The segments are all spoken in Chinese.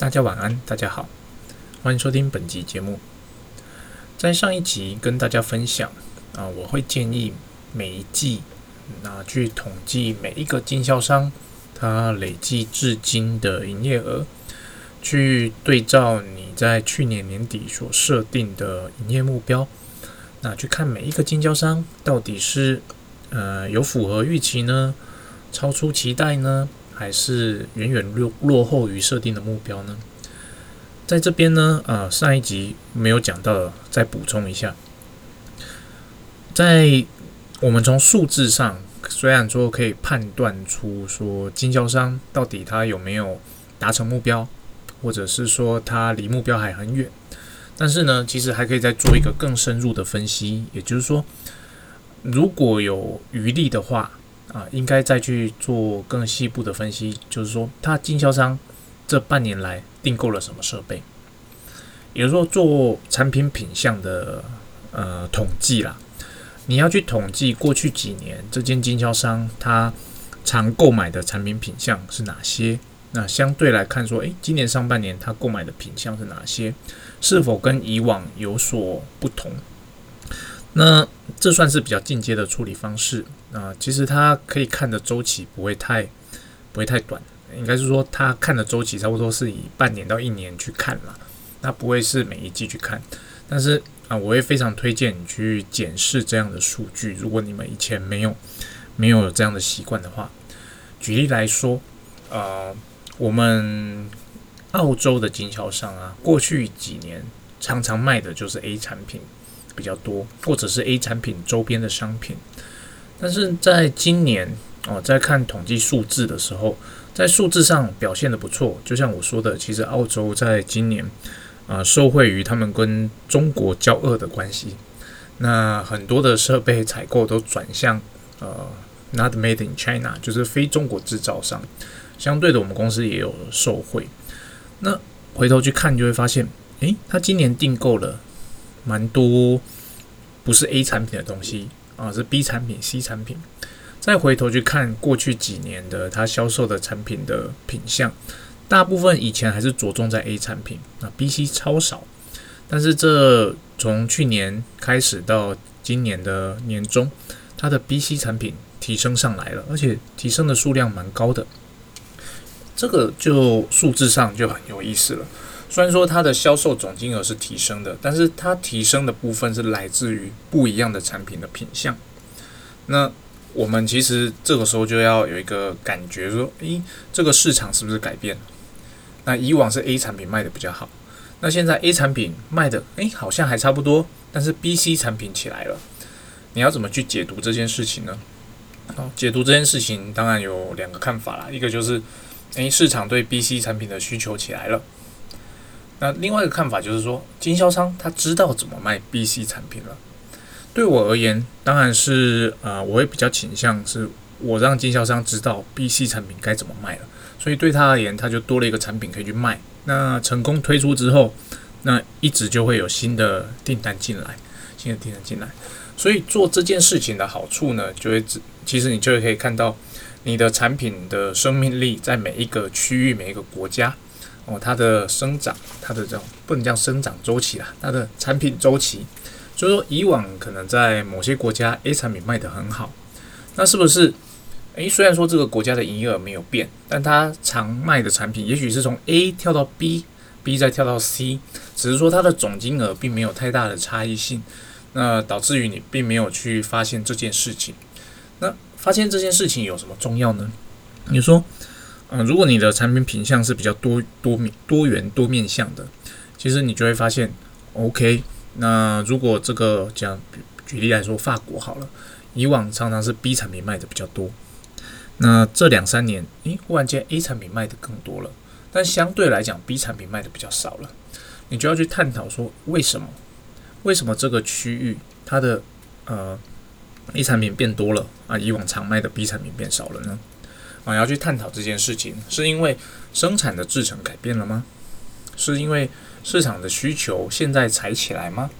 大家晚安，大家好，欢迎收听本集节目。在上一集跟大家分享啊，我会建议每一季拿去统计每一个经销商他累计至今的营业额，去对照你在去年年底所设定的营业目标，那去看每一个经销商到底是呃有符合预期呢，超出期待呢？还是远远落落后于设定的目标呢？在这边呢，呃，上一集没有讲到的，再补充一下。在我们从数字上，虽然说可以判断出说经销商到底他有没有达成目标，或者是说他离目标还很远，但是呢，其实还可以再做一个更深入的分析。也就是说，如果有余力的话。啊，应该再去做更细部的分析，就是说，他经销商这半年来订购了什么设备，也就是说，做产品品相的呃统计啦。你要去统计过去几年这间经销商他常购买的产品品相是哪些？那相对来看说，诶，今年上半年他购买的品相是哪些？是否跟以往有所不同？那这算是比较进阶的处理方式啊。其实它可以看的周期不会太不会太短，应该是说它看的周期差不多是以半年到一年去看啦。那不会是每一季去看。但是啊，我会非常推荐你去检视这样的数据。如果你们以前没有没有这样的习惯的话，举例来说，呃，我们澳洲的经销商啊，过去几年常常卖的就是 A 产品。比较多，或者是 A 产品周边的商品，但是在今年哦，在看统计数字的时候，在数字上表现的不错。就像我说的，其实澳洲在今年啊，受惠于他们跟中国交恶的关系，那很多的设备采购都转向呃，Not Made in China，就是非中国制造商。相对的，我们公司也有受惠。那回头去看，就会发现，诶，他今年订购了。蛮多不是 A 产品的东西啊，是 B 产品、C 产品。再回头去看过去几年的它销售的产品的品相，大部分以前还是着重在 A 产品，那 B、C 超少。但是这从去年开始到今年的年中，它的 B、C 产品提升上来了，而且提升的数量蛮高的。这个就数字上就很有意思了。虽然说它的销售总金额是提升的，但是它提升的部分是来自于不一样的产品的品相。那我们其实这个时候就要有一个感觉，说，诶，这个市场是不是改变了？那以往是 A 产品卖的比较好，那现在 A 产品卖的，诶，好像还差不多，但是 B、C 产品起来了。你要怎么去解读这件事情呢？好，解读这件事情当然有两个看法啦，一个就是，诶，市场对 B、C 产品的需求起来了。那另外一个看法就是说，经销商他知道怎么卖 B、C 产品了。对我而言，当然是呃，我会比较倾向是我让经销商知道 B、C 产品该怎么卖了。所以对他而言，他就多了一个产品可以去卖。那成功推出之后，那一直就会有新的订单进来，新的订单进来。所以做这件事情的好处呢，就会只其实你就可以看到你的产品的生命力在每一个区域、每一个国家。哦，它的生长，它的这种不能叫生长周期啦，它的产品周期，所以说以往可能在某些国家 A 产品卖得很好，那是不是？诶，虽然说这个国家的营业额没有变，但它常卖的产品也许是从 A 跳到 B，B 再跳到 C，只是说它的总金额并没有太大的差异性，那导致于你并没有去发现这件事情。那发现这件事情有什么重要呢？你说？嗯，如果你的产品品相是比较多多面多元多面向的，其实你就会发现，OK，那如果这个讲举例来说，法国好了，以往常常是 B 产品卖的比较多，那这两三年，诶，忽然间 A 产品卖的更多了，但相对来讲 B 产品卖的比较少了，你就要去探讨说为什么？为什么这个区域它的呃 A 产品变多了啊，以往常卖的 B 产品变少了呢？啊，要去探讨这件事情，是因为生产的制程改变了吗？是因为市场的需求现在才起来吗？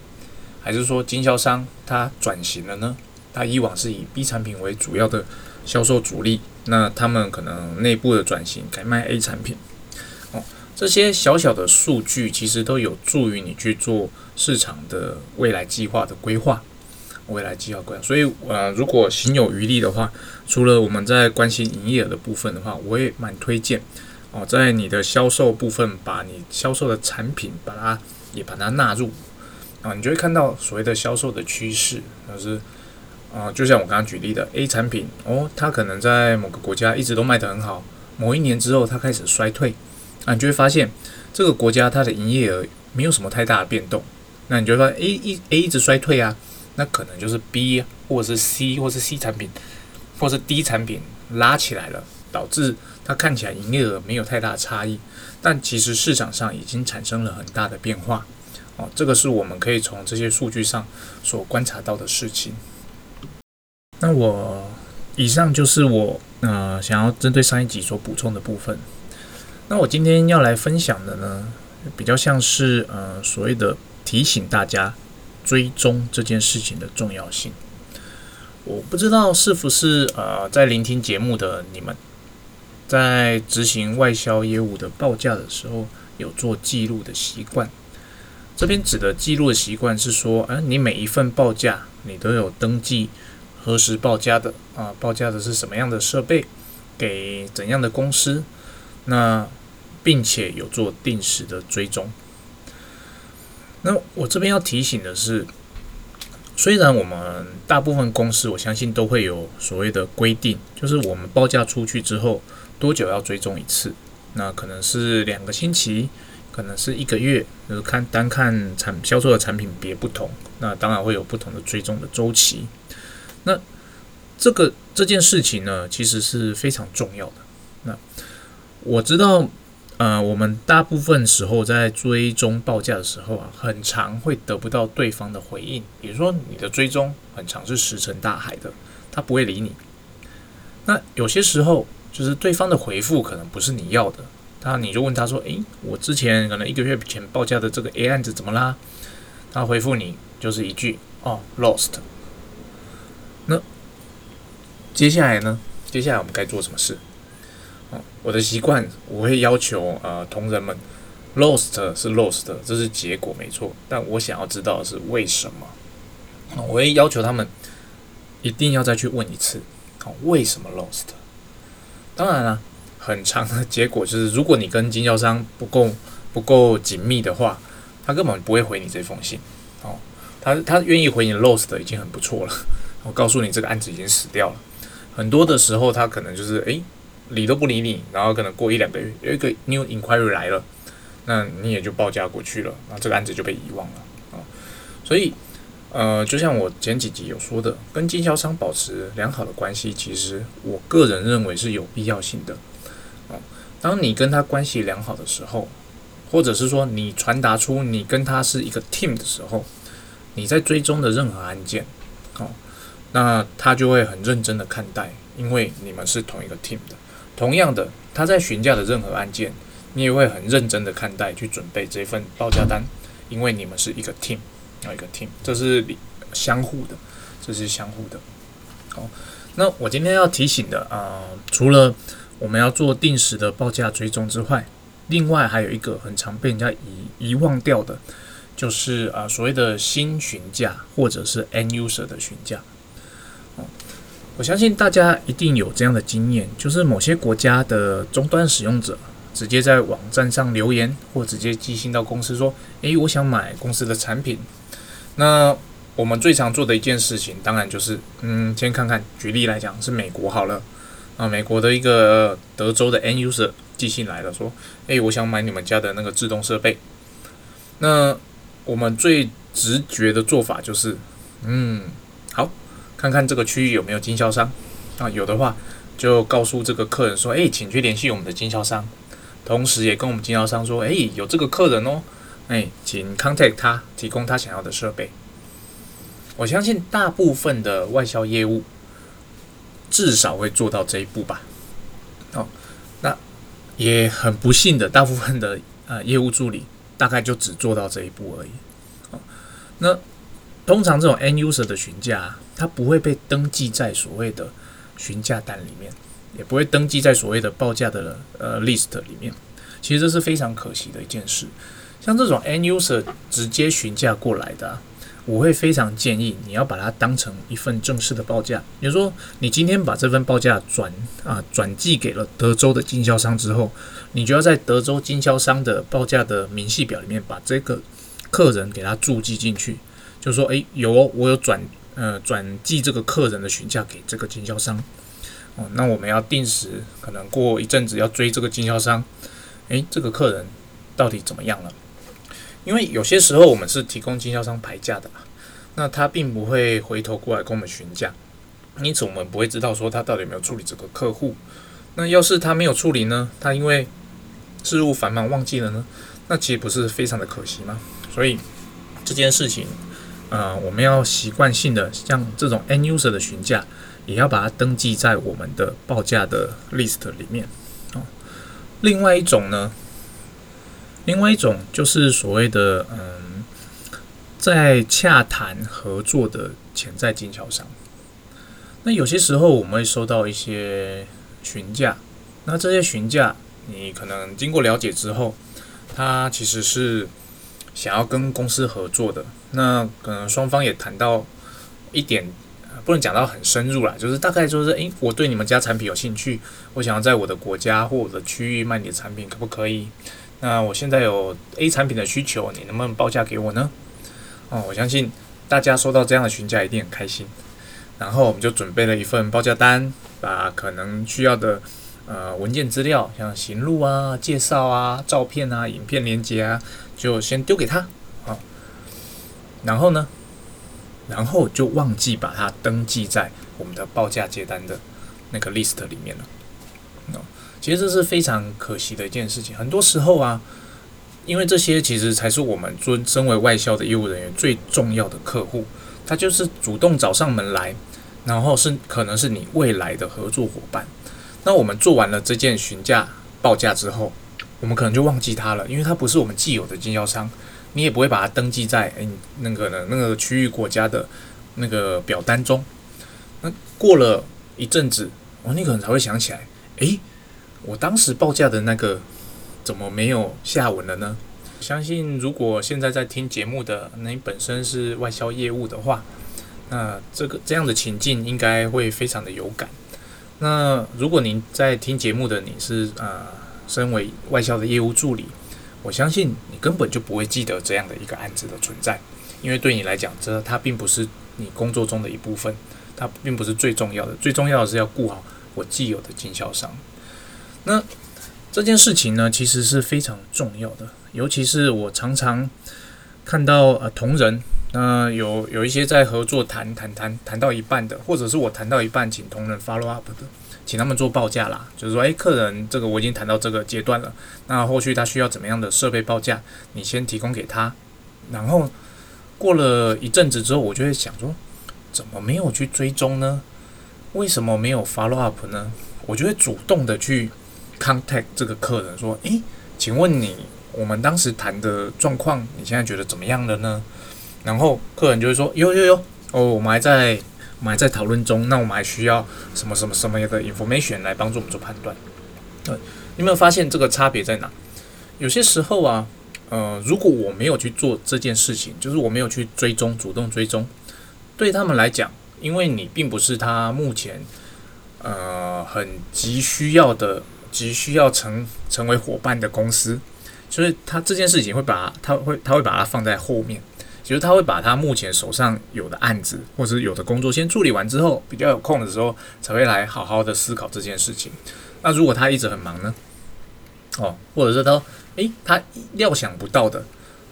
还是说经销商他转型了呢？他以往是以 B 产品为主要的销售主力，那他们可能内部的转型改卖 A 产品。哦，这些小小的数据其实都有助于你去做市场的未来计划的规划。未来计划规划，所以呃，如果行有余力的话，除了我们在关心营业额的部分的话，我也蛮推荐哦，在你的销售部分，把你销售的产品把它也把它纳入啊，你就会看到所谓的销售的趋势，就是啊，就像我刚刚举例的 A 产品哦，它可能在某个国家一直都卖得很好，某一年之后它开始衰退啊，你就会发现这个国家它的营业额没有什么太大的变动，那你就说 A 一 A 一直衰退啊。那可能就是 B 或者是 C 或者是 C 产品，或是 D 产品拉起来了，导致它看起来营业额没有太大差异，但其实市场上已经产生了很大的变化。哦，这个是我们可以从这些数据上所观察到的事情。那我以上就是我呃想要针对上一集所补充的部分。那我今天要来分享的呢，比较像是呃所谓的提醒大家。追踪这件事情的重要性，我不知道是不是呃，在聆听节目的你们，在执行外销业务的报价的时候，有做记录的习惯。这边指的记录的习惯是说，哎，你每一份报价你都有登记何时报价的啊？报价的是什么样的设备，给怎样的公司？那并且有做定时的追踪。那我这边要提醒的是，虽然我们大部分公司，我相信都会有所谓的规定，就是我们报价出去之后多久要追踪一次，那可能是两个星期，可能是一个月，就是看单看产销售的产品别不同，那当然会有不同的追踪的周期。那这个这件事情呢，其实是非常重要的。那我知道。呃，我们大部分时候在追踪报价的时候啊，很长会得不到对方的回应。比如说，你的追踪很长是石沉大海的，他不会理你。那有些时候就是对方的回复可能不是你要的，他你就问他说：“诶，我之前可能一个月前报价的这个 A 案子怎么啦？”他回复你就是一句：“哦，lost。”那接下来呢？接下来我们该做什么事？我的习惯，我会要求呃同仁们，lost 是 lost，这是结果没错，但我想要知道的是为什么。我会要求他们一定要再去问一次，好，为什么 lost？当然了，很长的结果就是，如果你跟经销商不够不够紧密的话，他根本不会回你这封信。哦，他他愿意回你 lost 已经很不错了。我告诉你，这个案子已经死掉了。很多的时候，他可能就是诶。理都不理你，然后可能过一两个月有一个 new inquiry 来了，那你也就报价过去了，那这个案子就被遗忘了啊。所以，呃，就像我前几集有说的，跟经销商保持良好的关系，其实我个人认为是有必要性的啊。当你跟他关系良好的时候，或者是说你传达出你跟他是一个 team 的时候，你在追踪的任何案件，哦，那他就会很认真的看待，因为你们是同一个 team 的。同样的，他在询价的任何案件，你也会很认真的看待，去准备这份报价单，因为你们是一个 team，啊一个 team，这是相互的，这是相互的。好，那我今天要提醒的啊，除了我们要做定时的报价追踪之外，另外还有一个很常被人家遗遗忘掉的，就是啊所谓的新询价或者是 end user 的询价。我相信大家一定有这样的经验，就是某些国家的终端使用者直接在网站上留言，或直接寄信到公司说：“诶，我想买公司的产品。”那我们最常做的一件事情，当然就是，嗯，先看看。举例来讲，是美国好了，啊，美国的一个德州的 N user 寄信来了，说：“诶，我想买你们家的那个自动设备。”那我们最直觉的做法就是，嗯，看看这个区域有没有经销商啊？有的话，就告诉这个客人说：“诶，请去联系我们的经销商。”同时也跟我们经销商说：“诶，有这个客人哦，诶，请 contact 他，提供他想要的设备。”我相信大部分的外销业务至少会做到这一步吧。哦，那也很不幸的，大部分的呃业务助理大概就只做到这一步而已。哦，那。通常这种 end user 的询价，它不会被登记在所谓的询价单里面，也不会登记在所谓的报价的呃 list 里面。其实这是非常可惜的一件事。像这种 end user 直接询价过来的，我会非常建议你要把它当成一份正式的报价。比如说，你今天把这份报价转啊转寄给了德州的经销商之后，你就要在德州经销商的报价的明细表里面把这个客人给他注记进去，就说，诶，有哦我有转呃转寄这个客人的询价给这个经销商。哦，那我们要定时，可能过一阵子要追这个经销商，诶，这个客人到底怎么样了？因为有些时候我们是提供经销商排价的嘛，那他并不会回头过来跟我们询价，因此我们不会知道说他到底有没有处理这个客户。那要是他没有处理呢？他因为事务繁忙忘记了呢？那其实不是非常的可惜吗？所以这件事情，呃，我们要习惯性的像这种 end user 的询价，也要把它登记在我们的报价的 list 里面。哦，另外一种呢？另外一种就是所谓的嗯，在洽谈合作的潜在经销商。那有些时候我们会收到一些询价，那这些询价你可能经过了解之后，它其实是想要跟公司合作的。那可能双方也谈到一点，不能讲到很深入啦，就是大概就是诶，我对你们家产品有兴趣，我想要在我的国家或我的区域卖你的产品，可不可以？那我现在有 A 产品的需求，你能不能报价给我呢？哦，我相信大家收到这样的询价一定很开心。然后我们就准备了一份报价单，把可能需要的呃文件资料，像行路啊、介绍啊、照片啊、影片连接啊，就先丢给他。好，然后呢，然后就忘记把它登记在我们的报价接单的那个 list 里面了。其实这是非常可惜的一件事情。很多时候啊，因为这些其实才是我们尊身为外销的业务人员最重要的客户，他就是主动找上门来，然后是可能是你未来的合作伙伴。那我们做完了这件询价报价之后，我们可能就忘记他了，因为他不是我们既有的经销商，你也不会把它登记在诶那个呢那个区域国家的那个表单中。那过了一阵子，哦，你可能才会想起来，诶。我当时报价的那个怎么没有下文了呢？相信如果现在在听节目的，那你本身是外销业务的话，那这个这样的情境应该会非常的有感。那如果您在听节目的你是呃，身为外销的业务助理，我相信你根本就不会记得这样的一个案子的存在，因为对你来讲，这它并不是你工作中的一部分，它并不是最重要的。最重要的是要顾好我既有的经销商。那这件事情呢，其实是非常重要的，尤其是我常常看到呃同仁，那有有一些在合作谈谈谈谈到一半的，或者是我谈到一半，请同仁 follow up 的，请他们做报价啦，就是说，诶，客人这个我已经谈到这个阶段了，那后续他需要怎么样的设备报价，你先提供给他，然后过了一阵子之后，我就会想说，怎么没有去追踪呢？为什么没有 follow up 呢？我就会主动的去。contact 这个客人说：“诶，请问你，我们当时谈的状况，你现在觉得怎么样了呢？”然后客人就会说：“有有有，哦，我们还在，我们还在讨论中。那我们还需要什么什么什么样的 information 来帮助我们做判断？”对，有没有发现这个差别在哪？有些时候啊，呃，如果我没有去做这件事情，就是我没有去追踪，主动追踪，对他们来讲，因为你并不是他目前呃很急需要的。急需要成成为伙伴的公司，所以他这件事情会把他会他会把它放在后面，其实他会把他目前手上有的案子或者有的工作先处理完之后，比较有空的时候才会来好好的思考这件事情。那如果他一直很忙呢？哦，或者是他诶，他料想不到的，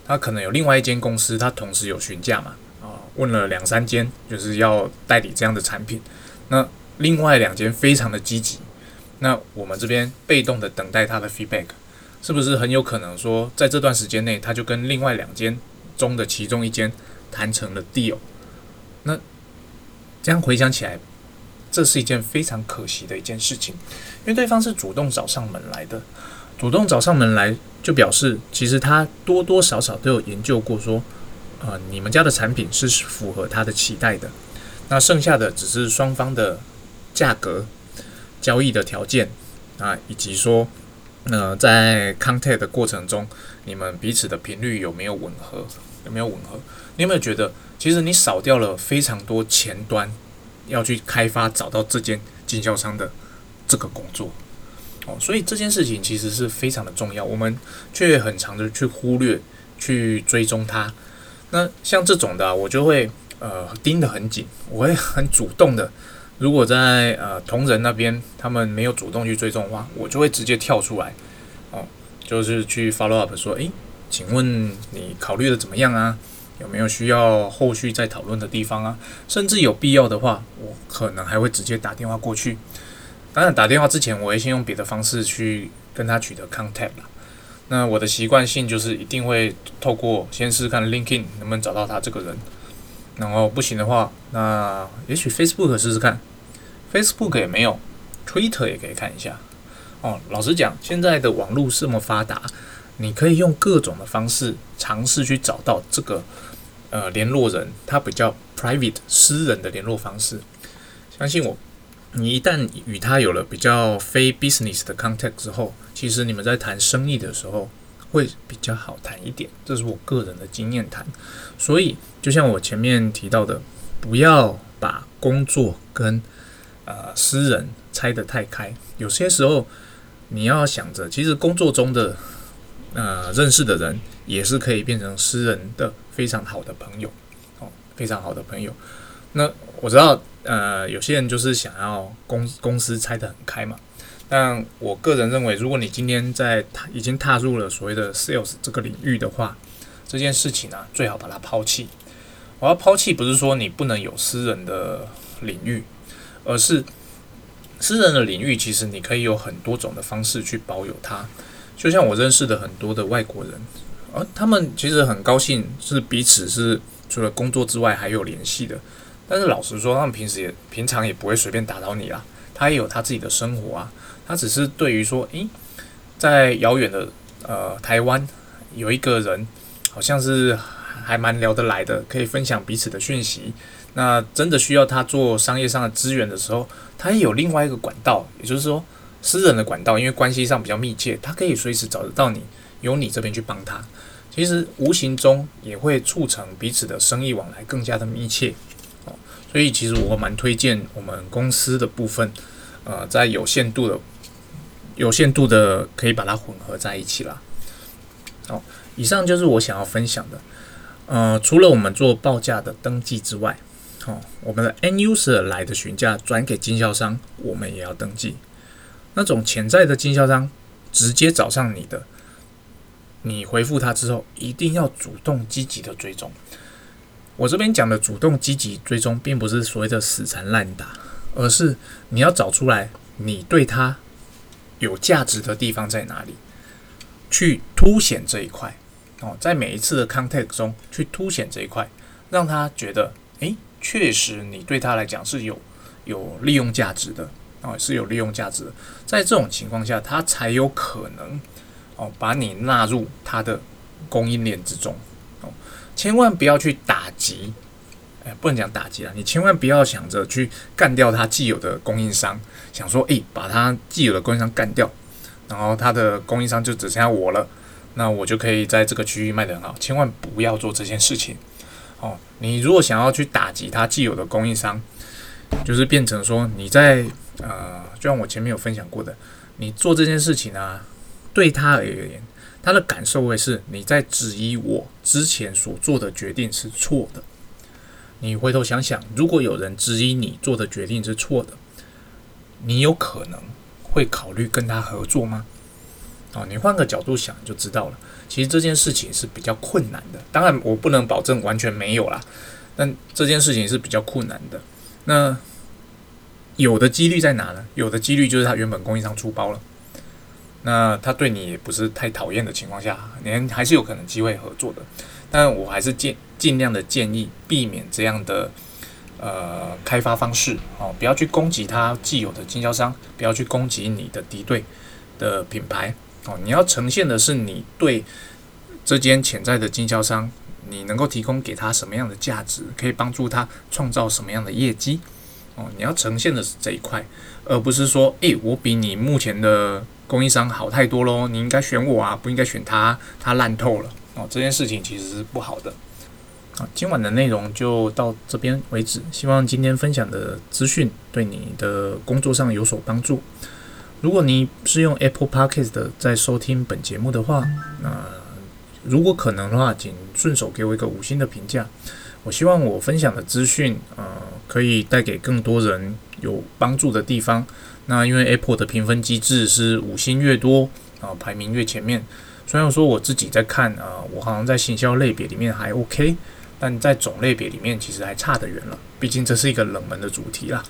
他可能有另外一间公司，他同时有询价嘛？啊，问了两三间，就是要代理这样的产品，那另外两间非常的积极。那我们这边被动的等待他的 feedback，是不是很有可能说，在这段时间内，他就跟另外两间中的其中一间谈成了 deal？那这样回想起来，这是一件非常可惜的一件事情，因为对方是主动找上门来的，主动找上门来，就表示其实他多多少少都有研究过，说，呃，你们家的产品是符合他的期待的，那剩下的只是双方的价格。交易的条件啊，以及说那在 contact 的过程中，你们彼此的频率有没有吻合？有没有吻合？你有没有觉得，其实你少掉了非常多前端要去开发找到这间经销商的这个工作？哦，所以这件事情其实是非常的重要，我们却很长的去忽略、去追踪它。那像这种的，我就会呃盯得很紧，我会很主动的。如果在呃同仁那边他们没有主动去追踪的话，我就会直接跳出来，就是去 follow up 说，诶，请问你考虑的怎么样啊？有没有需要后续再讨论的地方啊？甚至有必要的话，我可能还会直接打电话过去。当然，打电话之前，我会先用别的方式去跟他取得 contact 啦。那我的习惯性就是一定会透过先试试看 LinkedIn 能不能找到他这个人，然后不行的话，那也许 Facebook 试试看。Facebook 也没有，Twitter 也可以看一下。哦，老实讲，现在的网络这么发达，你可以用各种的方式尝试去找到这个呃联络人，他比较 private 私人的联络方式。相信我，你一旦与他有了比较非 business 的 contact 之后，其实你们在谈生意的时候会比较好谈一点。这是我个人的经验谈。所以，就像我前面提到的，不要把工作跟呃，私人拆得太开，有些时候你要想着，其实工作中的呃认识的人也是可以变成私人的非常好的朋友哦，非常好的朋友。那我知道，呃，有些人就是想要公公司拆得很开嘛，但我个人认为，如果你今天在踏已经踏入了所谓的 sales 这个领域的话，这件事情呢，最好把它抛弃。我要抛弃，不是说你不能有私人的领域。而是私人的领域，其实你可以有很多种的方式去保有它。就像我认识的很多的外国人，而他们其实很高兴是彼此是除了工作之外还有联系的。但是老实说，他们平时也平常也不会随便打扰你啦。他也有他自己的生活啊。他只是对于说，诶，在遥远的呃台湾有一个人，好像是还蛮聊得来的，可以分享彼此的讯息。那真的需要他做商业上的资源的时候，他也有另外一个管道，也就是说私人的管道，因为关系上比较密切，他可以随时找得到你，由你这边去帮他。其实无形中也会促成彼此的生意往来更加的密切哦。所以其实我蛮推荐我们公司的部分，呃，在有限度的、有限度的可以把它混合在一起啦。好，以上就是我想要分享的。呃，除了我们做报价的登记之外，哦，我们的 N user 来的询价转给经销商，我们也要登记。那种潜在的经销商直接找上你的，你回复他之后，一定要主动积极的追踪。我这边讲的主动积极追踪，并不是所谓的死缠烂打，而是你要找出来你对他有价值的地方在哪里，去凸显这一块。哦，在每一次的 contact 中去凸显这一块，让他觉得，诶。确实，你对他来讲是有有利用价值的啊，是有利用价值的。在这种情况下，他才有可能哦把你纳入他的供应链之中哦。千万不要去打击，哎，不能讲打击啊，你千万不要想着去干掉他既有的供应商，想说诶，把他既有的供应商干掉，然后他的供应商就只剩下我了，那我就可以在这个区域卖得很好。千万不要做这件事情。哦，你如果想要去打击他既有的供应商，就是变成说你在呃，就像我前面有分享过的，你做这件事情呢，对他而言，他的感受会是你在质疑我之前所做的决定是错的。你回头想想，如果有人质疑你做的决定是错的，你有可能会考虑跟他合作吗？哦，你换个角度想就知道了。其实这件事情是比较困难的，当然我不能保证完全没有啦，但这件事情是比较困难的。那有的几率在哪呢？有的几率就是他原本供应商出包了，那他对你也不是太讨厌的情况下，你还是有可能机会合作的。但我还是建尽量的建议避免这样的呃开发方式哦，不要去攻击他既有的经销商，不要去攻击你的敌对的品牌。哦，你要呈现的是你对这间潜在的经销商，你能够提供给他什么样的价值，可以帮助他创造什么样的业绩？哦，你要呈现的是这一块，而不是说，诶，我比你目前的供应商好太多喽，你应该选我啊，不应该选他，他烂透了哦。这件事情其实是不好的。好，今晚的内容就到这边为止。希望今天分享的资讯对你的工作上有所帮助。如果你是用 Apple Podcast 的在收听本节目的话，那如果可能的话，请顺手给我一个五星的评价。我希望我分享的资讯，呃，可以带给更多人有帮助的地方。那因为 Apple 的评分机制是五星越多啊，排名越前面。虽然说我自己在看啊，我好像在行销类别里面还 OK。但在种类别里面，其实还差得远了。毕竟这是一个冷门的主题啦。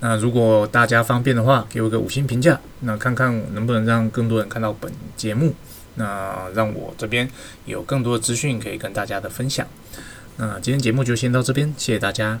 那如果大家方便的话，给我个五星评价，那看看能不能让更多人看到本节目，那让我这边有更多的资讯可以跟大家的分享。那今天节目就先到这边，谢谢大家。